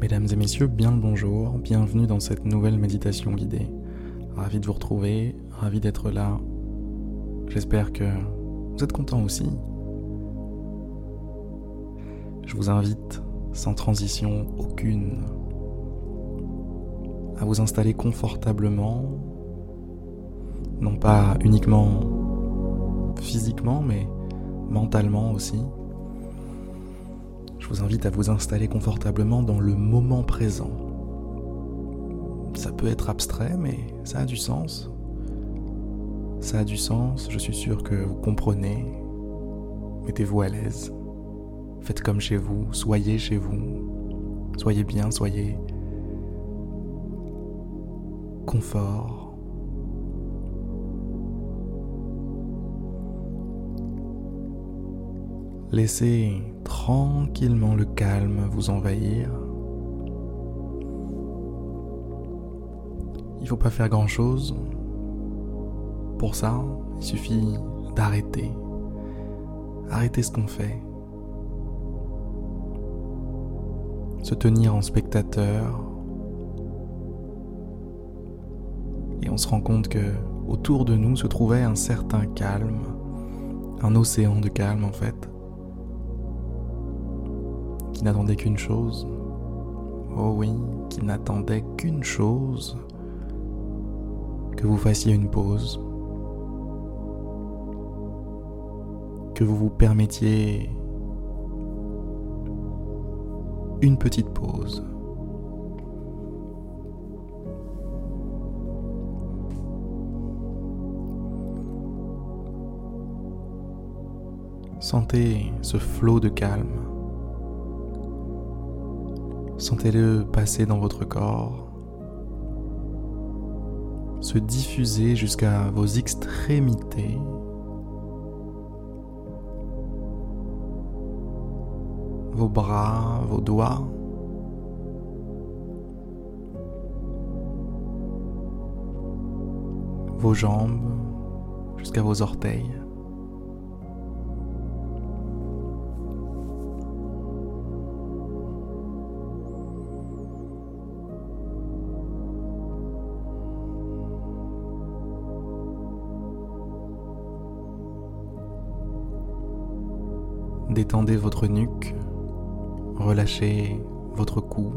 Mesdames et messieurs, bien le bonjour, bienvenue dans cette nouvelle méditation guidée. Ravi de vous retrouver, ravi d'être là. J'espère que vous êtes content aussi. Je vous invite, sans transition aucune, à vous installer confortablement, non pas uniquement physiquement, mais mentalement aussi vous invite à vous installer confortablement dans le moment présent. Ça peut être abstrait, mais ça a du sens. Ça a du sens, je suis sûr que vous comprenez. Mettez-vous à l'aise. Faites comme chez vous, soyez chez vous. Soyez bien, soyez confort. Laissez tranquillement le calme vous envahir. Il ne faut pas faire grand-chose. Pour ça, il suffit d'arrêter. Arrêter ce qu'on fait. Se tenir en spectateur. Et on se rend compte que autour de nous se trouvait un certain calme, un océan de calme en fait qui n'attendait qu'une chose. Oh oui, qui n'attendait qu'une chose. Que vous fassiez une pause. Que vous vous permettiez une petite pause. Sentez ce flot de calme. Sentez-le passer dans votre corps, se diffuser jusqu'à vos extrémités. Vos bras, vos doigts. Vos jambes jusqu'à vos orteils. Détendez votre nuque, relâchez votre cou.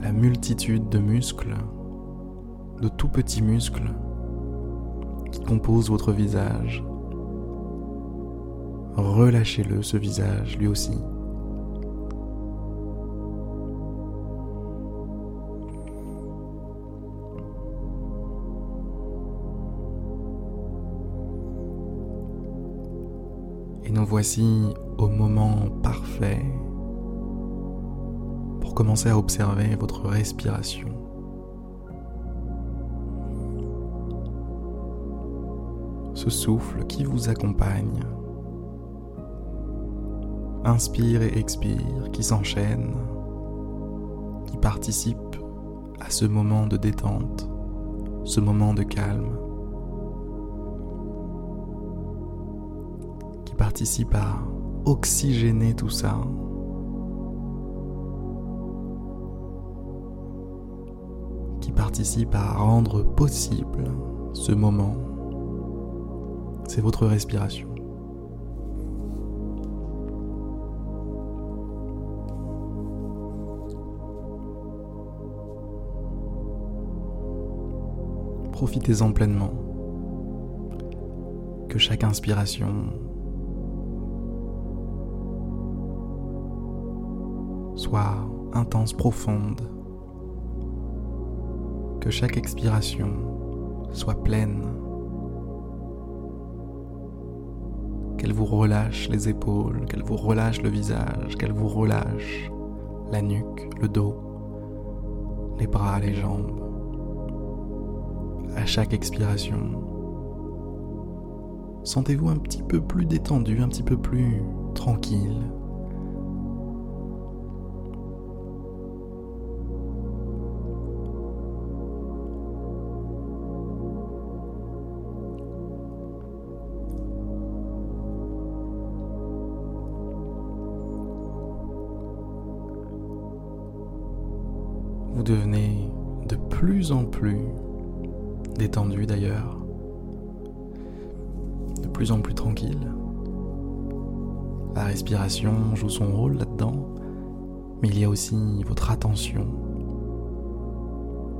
La multitude de muscles, de tout petits muscles qui composent votre visage. Relâchez-le, ce visage, lui aussi. Et nous voici au moment parfait pour commencer à observer votre respiration. Ce souffle qui vous accompagne. Inspire et expire qui s'enchaîne, qui participe à ce moment de détente, ce moment de calme. Participe à oxygéner tout ça. Qui participe à rendre possible ce moment. C'est votre respiration. Profitez-en pleinement. Que chaque inspiration soit intense, profonde. Que chaque expiration soit pleine. Qu'elle vous relâche les épaules, qu'elle vous relâche le visage, qu'elle vous relâche la nuque, le dos, les bras, les jambes. À chaque expiration, sentez-vous un petit peu plus détendu, un petit peu plus tranquille. Vous devenez de plus en plus détendu d'ailleurs, de plus en plus tranquille. La respiration joue son rôle là-dedans, mais il y a aussi votre attention.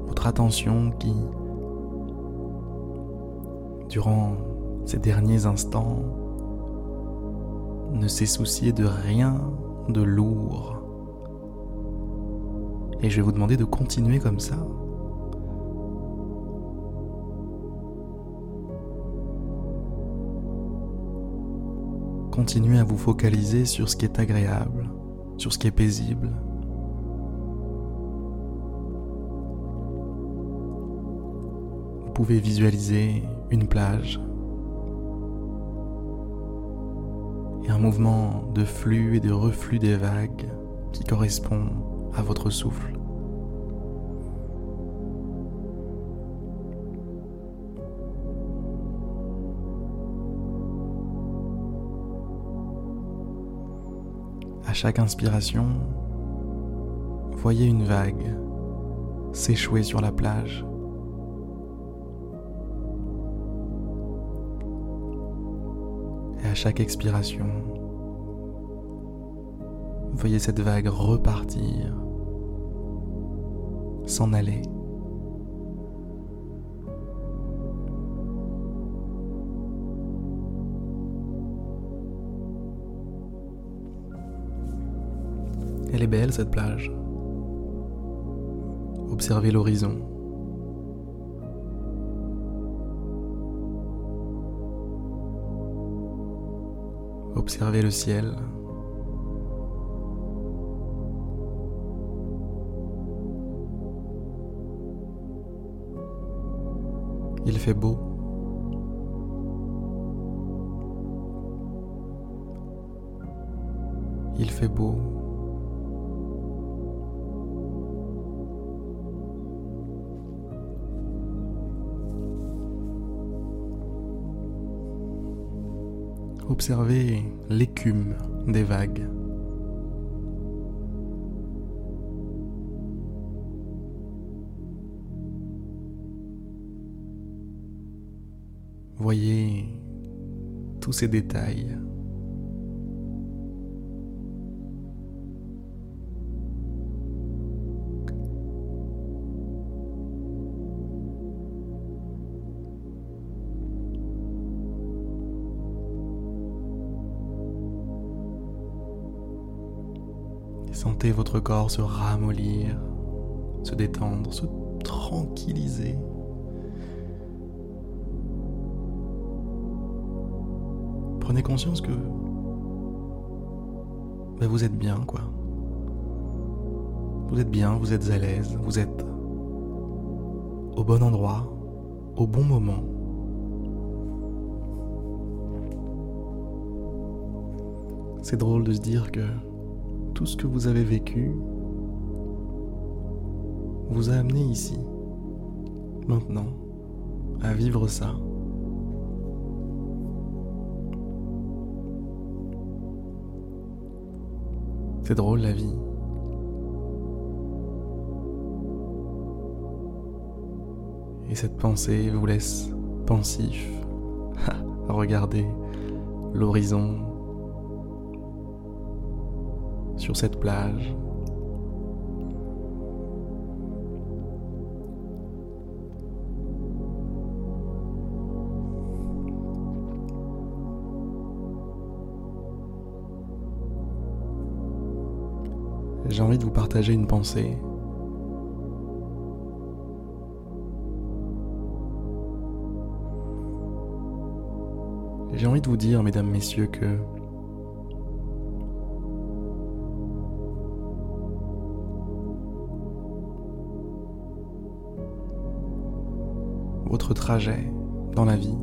Votre attention qui, durant ces derniers instants, ne s'est soucié de rien de lourd. Et je vais vous demander de continuer comme ça. Continuez à vous focaliser sur ce qui est agréable, sur ce qui est paisible. Vous pouvez visualiser une plage et un mouvement de flux et de reflux des vagues qui correspond à votre souffle. À chaque inspiration, voyez une vague s'échouer sur la plage. Et à chaque expiration, voyez cette vague repartir, s'en aller. Elle est belle cette plage. Observez l'horizon. Observez le ciel. Il fait beau. Il fait beau. Observez l'écume des vagues. Voyez tous ces détails. Sentez votre corps se ramollir, se détendre, se tranquilliser. Prenez conscience que ben, vous êtes bien, quoi. Vous êtes bien, vous êtes à l'aise, vous êtes au bon endroit, au bon moment. C'est drôle de se dire que tout ce que vous avez vécu vous a amené ici, maintenant, à vivre ça. C'est drôle la vie. Et cette pensée vous laisse pensif à regarder l'horizon sur cette plage. J'ai envie de vous partager une pensée. J'ai envie de vous dire, mesdames, messieurs, que votre trajet dans la vie.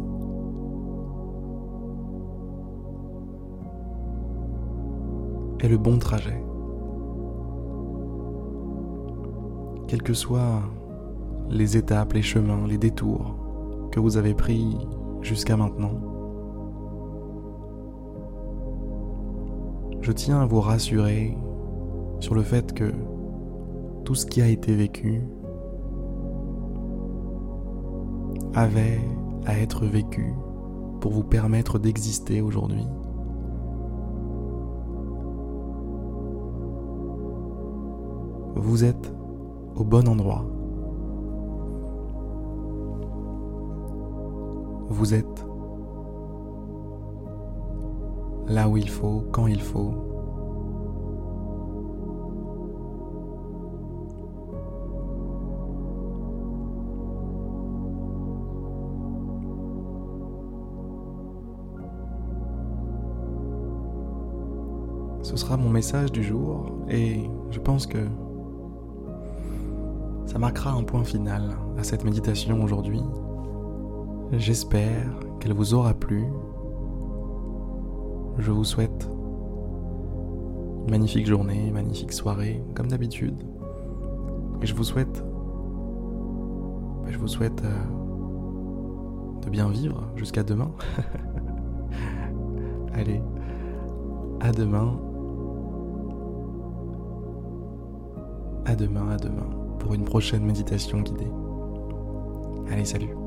est le bon trajet. Quelles que soient les étapes, les chemins, les détours que vous avez pris jusqu'à maintenant, je tiens à vous rassurer sur le fait que tout ce qui a été vécu avait à être vécu pour vous permettre d'exister aujourd'hui. Vous êtes au bon endroit. Vous êtes là où il faut, quand il faut. Ce sera mon message du jour et je pense que ça marquera un point final à cette méditation aujourd'hui. J'espère qu'elle vous aura plu. Je vous souhaite une magnifique journée, une magnifique soirée, comme d'habitude. Et je vous souhaite, je vous souhaite euh, de bien vivre jusqu'à demain. Allez, à demain. À demain, à demain, pour une prochaine méditation guidée. Allez, salut